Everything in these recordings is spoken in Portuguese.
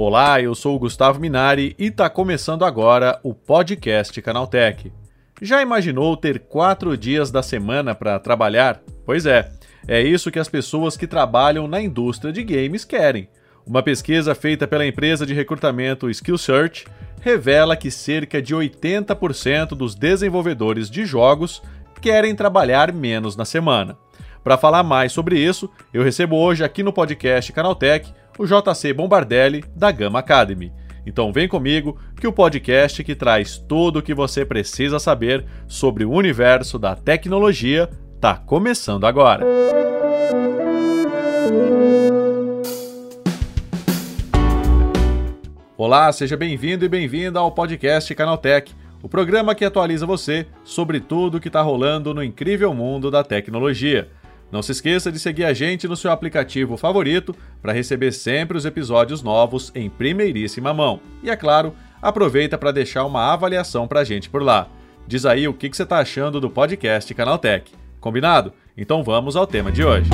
Olá, eu sou o Gustavo Minari e está começando agora o podcast Canaltech. Já imaginou ter quatro dias da semana para trabalhar? Pois é, é isso que as pessoas que trabalham na indústria de games querem. Uma pesquisa feita pela empresa de recrutamento SkillSearch revela que cerca de 80% dos desenvolvedores de jogos querem trabalhar menos na semana. Para falar mais sobre isso, eu recebo hoje aqui no podcast Canaltech o JC Bombardelli da Gama Academy. Então vem comigo que o podcast que traz tudo o que você precisa saber sobre o universo da tecnologia está começando agora. Olá, seja bem-vindo e bem-vinda ao podcast Canaltech, o programa que atualiza você sobre tudo o que está rolando no incrível mundo da tecnologia. Não se esqueça de seguir a gente no seu aplicativo favorito para receber sempre os episódios novos em primeiríssima mão. E é claro, aproveita para deixar uma avaliação para a gente por lá. Diz aí o que, que você está achando do podcast Canaltech. Combinado? Então vamos ao tema de hoje.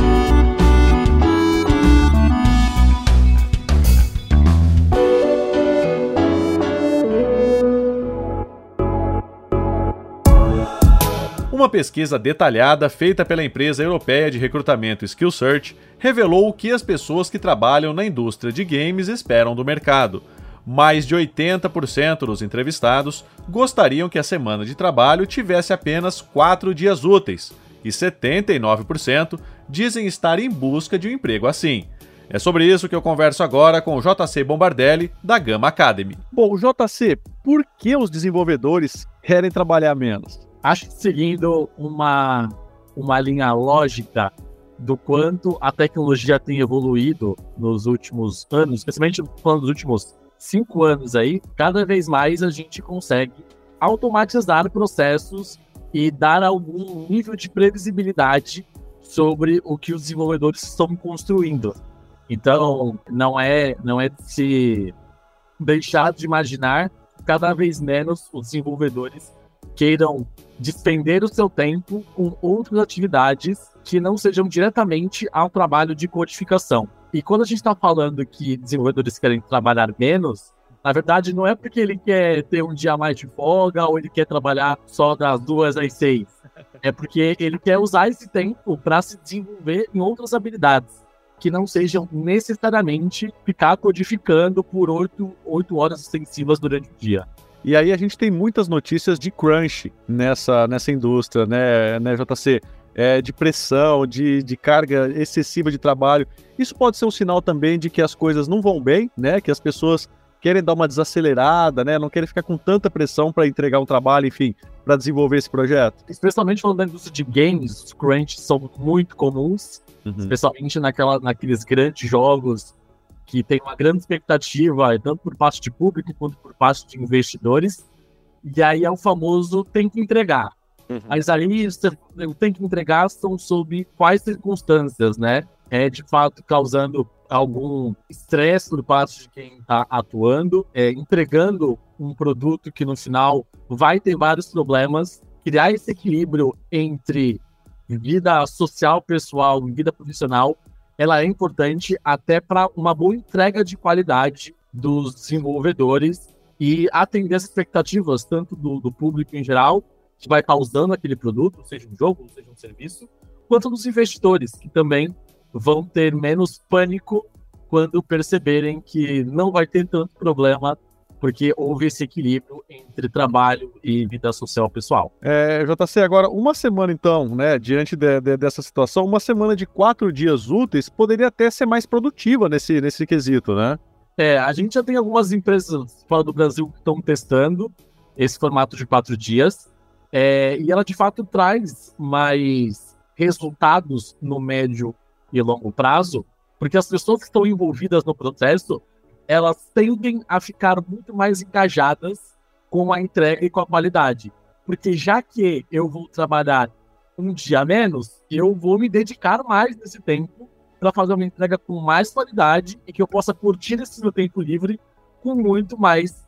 Uma pesquisa detalhada feita pela empresa europeia de recrutamento SkillSearch revelou o que as pessoas que trabalham na indústria de games esperam do mercado. Mais de 80% dos entrevistados gostariam que a semana de trabalho tivesse apenas quatro dias úteis, e 79% dizem estar em busca de um emprego assim. É sobre isso que eu converso agora com o JC Bombardelli, da Gama Academy. Bom, JC, por que os desenvolvedores querem trabalhar menos? Acho que seguindo uma, uma linha lógica do quanto a tecnologia tem evoluído nos últimos anos, especialmente dos últimos cinco anos aí, cada vez mais a gente consegue automatizar processos e dar algum nível de previsibilidade sobre o que os desenvolvedores estão construindo. Então, não é, não é se deixar de imaginar cada vez menos os desenvolvedores queiram despender o seu tempo com outras atividades que não sejam diretamente ao trabalho de codificação. E quando a gente está falando que desenvolvedores querem trabalhar menos, na verdade não é porque ele quer ter um dia mais de folga ou ele quer trabalhar só das duas às seis. É porque ele quer usar esse tempo para se desenvolver em outras habilidades que não sejam necessariamente ficar codificando por oito, horas extensivas durante o dia. E aí a gente tem muitas notícias de crunch nessa, nessa indústria, né, né JC? É, de pressão, de, de carga excessiva de trabalho. Isso pode ser um sinal também de que as coisas não vão bem, né? Que as pessoas querem dar uma desacelerada, né? Não querem ficar com tanta pressão para entregar um trabalho, enfim, para desenvolver esse projeto. Especialmente falando da indústria de games, os crunch são muito comuns, uhum. especialmente naquela, naqueles grandes jogos que tem uma grande expectativa, tanto por parte de público quanto por parte de investidores. E aí é o famoso tem que entregar. Uhum. Mas aí o tem que entregar são sob quais circunstâncias, né? É de fato causando algum estresse por parte de quem está atuando, é, entregando um produto que no final vai ter vários problemas. Criar esse equilíbrio entre vida social, pessoal e vida profissional ela é importante até para uma boa entrega de qualidade dos desenvolvedores e atender as expectativas tanto do, do público em geral, que vai estar usando aquele produto, seja um jogo, seja um serviço, quanto dos investidores, que também vão ter menos pânico quando perceberem que não vai ter tanto problema porque houve esse equilíbrio entre trabalho e vida social pessoal. É, JC, agora, uma semana então, né, diante de, de, dessa situação, uma semana de quatro dias úteis poderia até ser mais produtiva nesse, nesse quesito, né? É, a gente já tem algumas empresas fora do Brasil que estão testando esse formato de quatro dias, é, e ela de fato traz mais resultados no médio e longo prazo, porque as pessoas que estão envolvidas no processo elas tendem a ficar muito mais engajadas com a entrega e com a qualidade. Porque já que eu vou trabalhar um dia menos, eu vou me dedicar mais nesse tempo para fazer uma entrega com mais qualidade e que eu possa curtir esse meu tempo livre com muito mais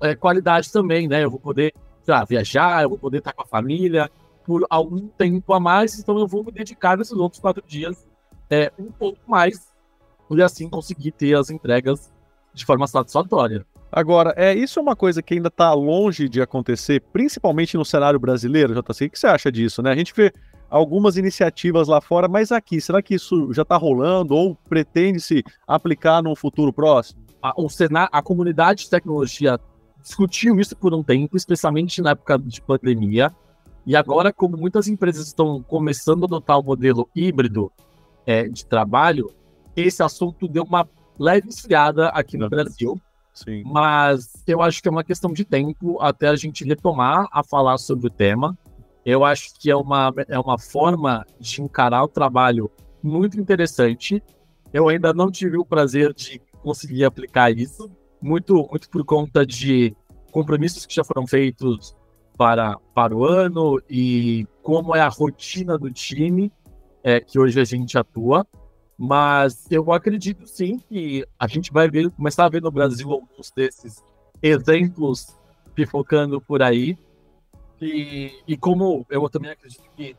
é, qualidade também, né? Eu vou poder lá, viajar, eu vou poder estar com a família por algum tempo a mais, então eu vou me dedicar nesses outros quatro dias é, um pouco mais e assim conseguir ter as entregas de forma satisfatória. Agora, é isso é uma coisa que ainda está longe de acontecer, principalmente no cenário brasileiro, JC. O que você acha disso, né? A gente vê algumas iniciativas lá fora, mas aqui, será que isso já está rolando ou pretende-se aplicar num futuro próximo? A, o a comunidade de tecnologia discutiu isso por um tempo, especialmente na época de pandemia. E agora, como muitas empresas estão começando a adotar o modelo híbrido é, de trabalho, esse assunto deu uma leve esfriada aqui no Brasil. Sim. Mas eu acho que é uma questão de tempo até a gente retomar a falar sobre o tema. Eu acho que é uma, é uma forma de encarar o trabalho muito interessante. Eu ainda não tive o prazer de conseguir aplicar isso, muito, muito por conta de compromissos que já foram feitos para, para o ano e como é a rotina do time é, que hoje a gente atua. Mas eu acredito sim que a gente vai ver, começar a ver no Brasil alguns desses exemplos pipocando por aí. E, e como eu também acredito que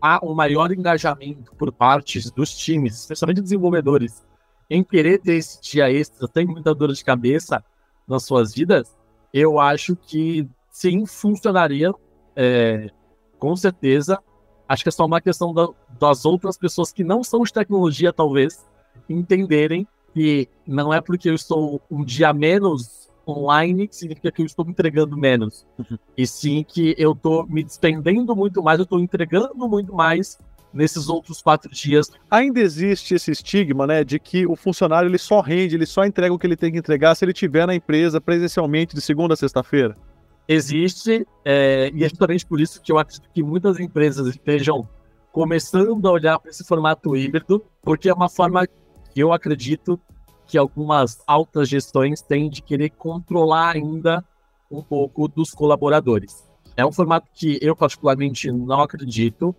há um maior engajamento por parte dos times, especialmente desenvolvedores, em querer ter esse dia extra, tem muita dor de cabeça nas suas vidas, eu acho que sim, funcionaria é, com certeza Acho que é só uma questão da, das outras pessoas que não são de tecnologia, talvez, entenderem que não é porque eu estou um dia menos online que significa que eu estou entregando menos. Uhum. E sim que eu estou me despendendo muito mais, eu estou entregando muito mais nesses outros quatro dias. Ainda existe esse estigma, né, de que o funcionário ele só rende, ele só entrega o que ele tem que entregar se ele estiver na empresa presencialmente de segunda a sexta-feira existe, é, e é justamente por isso que eu acredito que muitas empresas estejam começando a olhar para esse formato híbrido, porque é uma forma que eu acredito que algumas altas gestões têm de querer controlar ainda um pouco dos colaboradores. É um formato que eu particularmente não acredito.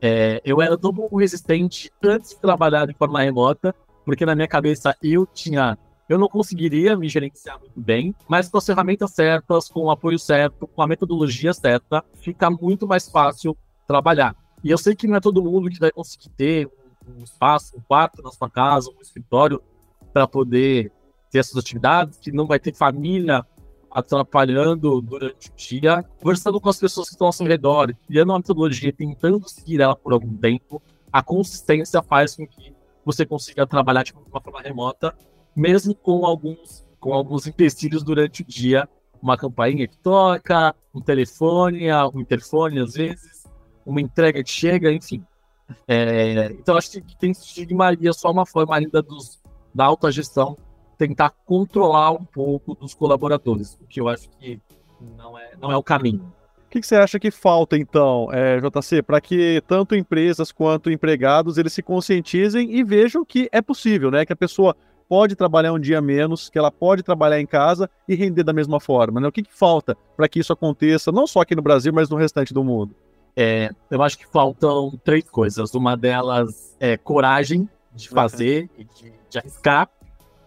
É, eu era tão pouco resistente antes de trabalhar de forma remota, porque na minha cabeça eu tinha eu não conseguiria me gerenciar muito bem, mas com as ferramentas certas, com o apoio certo, com a metodologia certa, fica muito mais fácil trabalhar. E eu sei que não é todo mundo que vai conseguir ter um, espaço, um quarto na sua casa, um escritório para poder ter essas atividades, que não vai ter família atrapalhando durante o dia, conversando com as pessoas que estão ao seu redor, criando uma metodologia, tentando seguir ela por algum tempo, a consistência faz com que você consiga trabalhar de uma forma remota mesmo com alguns, com alguns empecilhos durante o dia. Uma campainha que toca, um telefone, um interfone às vezes, uma entrega que chega, enfim. É, então acho que tem estigmaria só uma forma ainda dos, da alta gestão tentar controlar um pouco dos colaboradores, o que eu acho que não é, não é o caminho. O que, que, você acha que falta, então, é, JC, para que tanto empresas quanto empregados eles se conscientizem e vejam que é possível, né? Que a pessoa pode trabalhar um dia menos, que ela pode trabalhar em casa e render da mesma forma. Né? O que, que falta para que isso aconteça, não só aqui no Brasil, mas no restante do mundo? É, eu acho que faltam três coisas. Uma delas é coragem de fazer e de, de arriscar,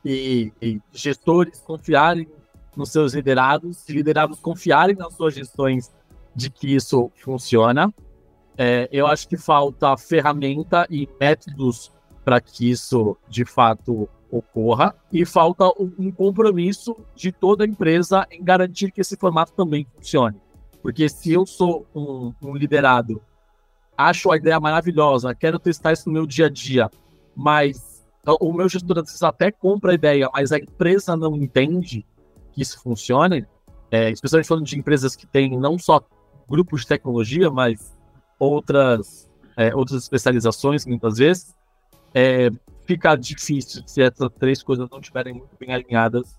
e, e, gestores confiarem nos seus liderados, e liderados confiarem nas suas gestões de que isso funciona. É, eu acho que falta ferramenta e métodos para que isso de fato ocorra e falta um compromisso de toda a empresa em garantir que esse formato também funcione. Porque se eu sou um, um liderado, acho a ideia maravilhosa, quero testar isso no meu dia a dia, mas o meu gestor às vezes até compra a ideia, mas a empresa não entende que isso funcione, é, especialmente falando de empresas que têm não só grupos de tecnologia, mas outras, é, outras especializações muitas vezes, é, fica difícil se essas três coisas não estiverem muito bem alinhadas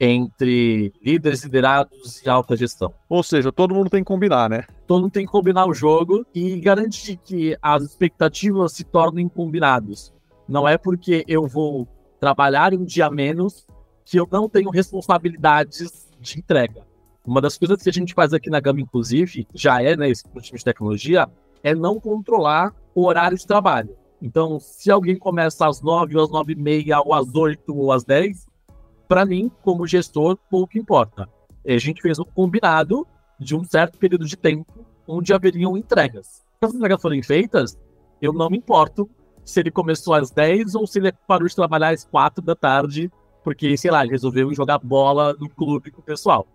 entre líderes, liderados e alta gestão. Ou seja, todo mundo tem que combinar, né? Todo mundo tem que combinar o jogo e garantir que as expectativas se tornem combinadas. Não é porque eu vou trabalhar um dia menos que eu não tenho responsabilidades de entrega. Uma das coisas que a gente faz aqui na Gama, inclusive, já é, né, esse time de tecnologia, é não controlar o horário de trabalho. Então, se alguém começa às 9, ou às 9 e meia, ou às 8, ou às 10, para mim, como gestor, pouco importa. A gente fez um combinado de um certo período de tempo onde haveriam entregas. Se as entregas forem feitas, eu não me importo se ele começou às 10 ou se ele parou de trabalhar às 4 da tarde porque, sei lá, ele resolveu jogar bola no clube com o pessoal.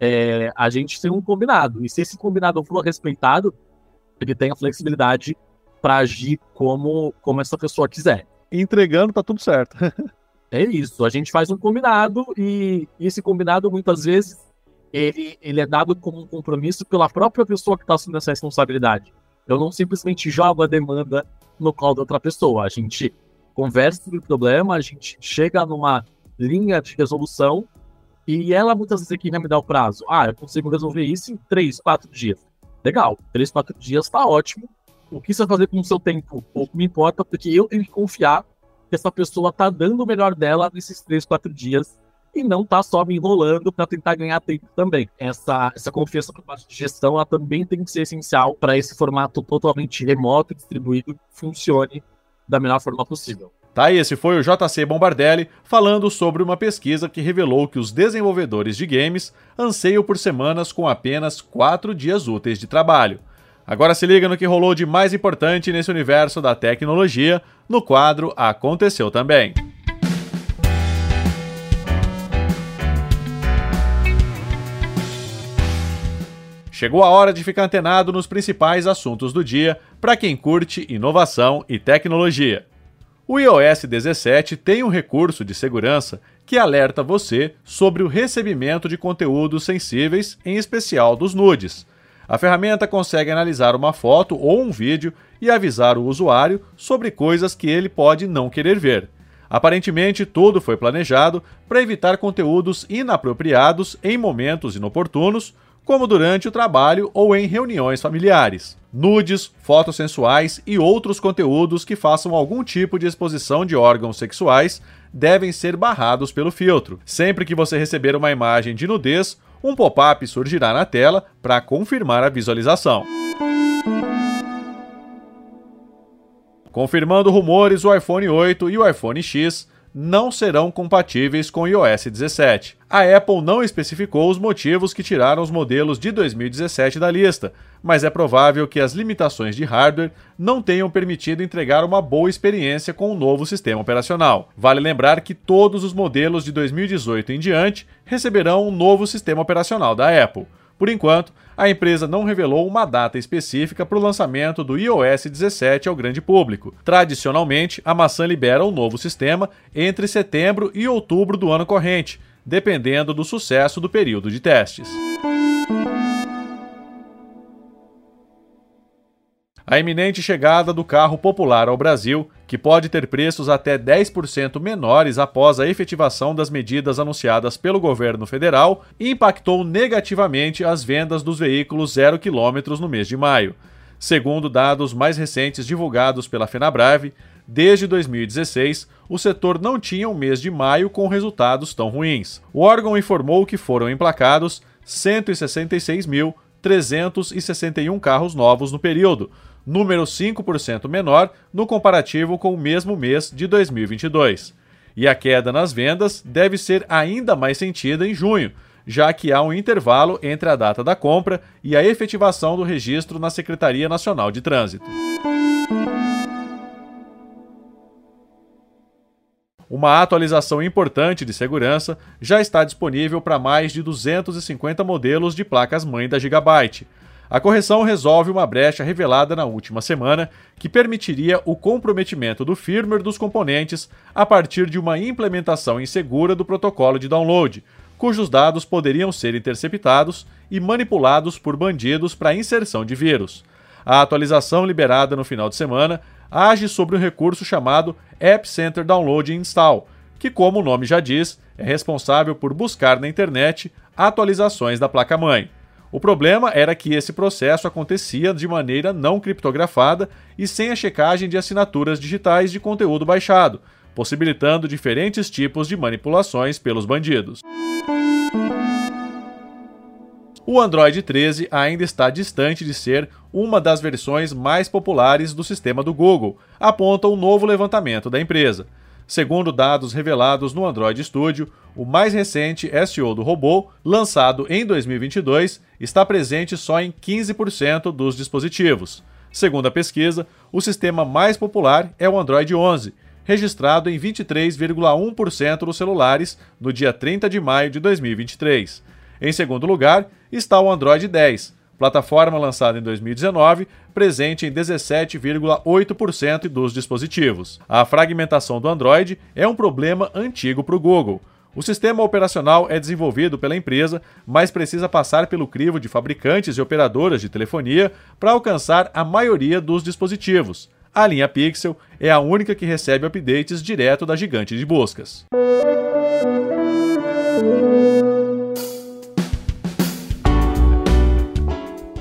É, a gente tem um combinado. E se esse combinado for respeitado, ele tem a flexibilidade para agir como, como essa pessoa quiser. Entregando, tá tudo certo. é isso. A gente faz um combinado e esse combinado, muitas vezes, ele, ele é dado como um compromisso pela própria pessoa que está assumindo essa responsabilidade. Eu não simplesmente jogo a demanda no colo da outra pessoa. A gente conversa sobre o problema, a gente chega numa linha de resolução e ela muitas vezes aqui vai me dar o prazo. Ah, eu consigo resolver isso em três, quatro dias. Legal, três, quatro dias está ótimo. O que você vai fazer com o seu tempo pouco me importa, porque eu tenho que confiar que essa pessoa está dando o melhor dela nesses três, quatro dias e não tá só me enrolando para tentar ganhar tempo também. Essa, essa confiança por parte de gestão ela também tem que ser essencial para esse formato totalmente remoto, distribuído, funcione da melhor forma possível. Tá, esse foi o JC Bombardelli falando sobre uma pesquisa que revelou que os desenvolvedores de games anseiam por semanas com apenas 4 dias úteis de trabalho. Agora se liga no que rolou de mais importante nesse universo da tecnologia no quadro Aconteceu Também. Chegou a hora de ficar antenado nos principais assuntos do dia para quem curte inovação e tecnologia. O iOS 17 tem um recurso de segurança que alerta você sobre o recebimento de conteúdos sensíveis, em especial dos nudes. A ferramenta consegue analisar uma foto ou um vídeo e avisar o usuário sobre coisas que ele pode não querer ver. Aparentemente, tudo foi planejado para evitar conteúdos inapropriados em momentos inoportunos como durante o trabalho ou em reuniões familiares. Nudes, fotos sensuais e outros conteúdos que façam algum tipo de exposição de órgãos sexuais devem ser barrados pelo filtro. Sempre que você receber uma imagem de nudez, um pop-up surgirá na tela para confirmar a visualização. Confirmando rumores, o iPhone 8 e o iPhone X não serão compatíveis com o iOS 17. A Apple não especificou os motivos que tiraram os modelos de 2017 da lista, mas é provável que as limitações de hardware não tenham permitido entregar uma boa experiência com o novo sistema operacional. Vale lembrar que todos os modelos de 2018 em diante receberão um novo sistema operacional da Apple. Por enquanto, a empresa não revelou uma data específica para o lançamento do iOS 17 ao grande público. Tradicionalmente, a maçã libera o novo sistema entre setembro e outubro do ano corrente, dependendo do sucesso do período de testes. A iminente chegada do carro popular ao Brasil, que pode ter preços até 10% menores após a efetivação das medidas anunciadas pelo governo federal, impactou negativamente as vendas dos veículos zero quilômetros no mês de maio. Segundo dados mais recentes divulgados pela Fenabrave, desde 2016, o setor não tinha um mês de maio com resultados tão ruins. O órgão informou que foram emplacados 166.361 carros novos no período, número 5% menor no comparativo com o mesmo mês de 2022. E a queda nas vendas deve ser ainda mais sentida em junho, já que há um intervalo entre a data da compra e a efetivação do registro na Secretaria Nacional de Trânsito. Uma atualização importante de segurança já está disponível para mais de 250 modelos de placas-mãe da Gigabyte. A correção resolve uma brecha revelada na última semana que permitiria o comprometimento do firmware dos componentes a partir de uma implementação insegura do protocolo de download, cujos dados poderiam ser interceptados e manipulados por bandidos para inserção de vírus. A atualização liberada no final de semana age sobre um recurso chamado App Center Download Install, que, como o nome já diz, é responsável por buscar na internet atualizações da placa-mãe. O problema era que esse processo acontecia de maneira não criptografada e sem a checagem de assinaturas digitais de conteúdo baixado, possibilitando diferentes tipos de manipulações pelos bandidos. O Android 13 ainda está distante de ser uma das versões mais populares do sistema do Google, aponta um novo levantamento da empresa. Segundo dados revelados no Android Studio, o mais recente SEO do robô, lançado em 2022, está presente só em 15% dos dispositivos. Segundo a pesquisa, o sistema mais popular é o Android 11, registrado em 23,1% dos celulares no dia 30 de maio de 2023. Em segundo lugar está o Android 10, plataforma lançada em 2019, presente em 17,8% dos dispositivos. A fragmentação do Android é um problema antigo para o Google. O sistema operacional é desenvolvido pela empresa, mas precisa passar pelo crivo de fabricantes e operadoras de telefonia para alcançar a maioria dos dispositivos. A linha Pixel é a única que recebe updates direto da gigante de buscas.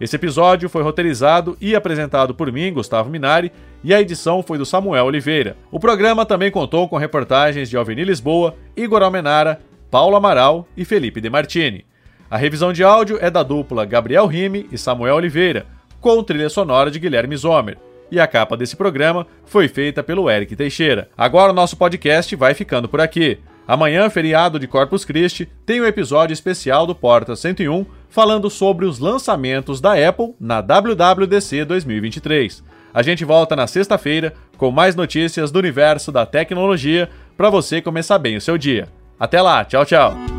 Esse episódio foi roteirizado e apresentado por mim, Gustavo Minari, e a edição foi do Samuel Oliveira. O programa também contou com reportagens de Alveni Lisboa, Igor Almenara, Paulo Amaral e Felipe De Martini. A revisão de áudio é da dupla Gabriel Rime e Samuel Oliveira, com trilha sonora de Guilherme Zomer. E a capa desse programa foi feita pelo Eric Teixeira. Agora o nosso podcast vai ficando por aqui. Amanhã, feriado de Corpus Christi, tem um episódio especial do Porta 101 falando sobre os lançamentos da Apple na WWDC 2023. A gente volta na sexta-feira com mais notícias do universo da tecnologia para você começar bem o seu dia. Até lá, tchau, tchau.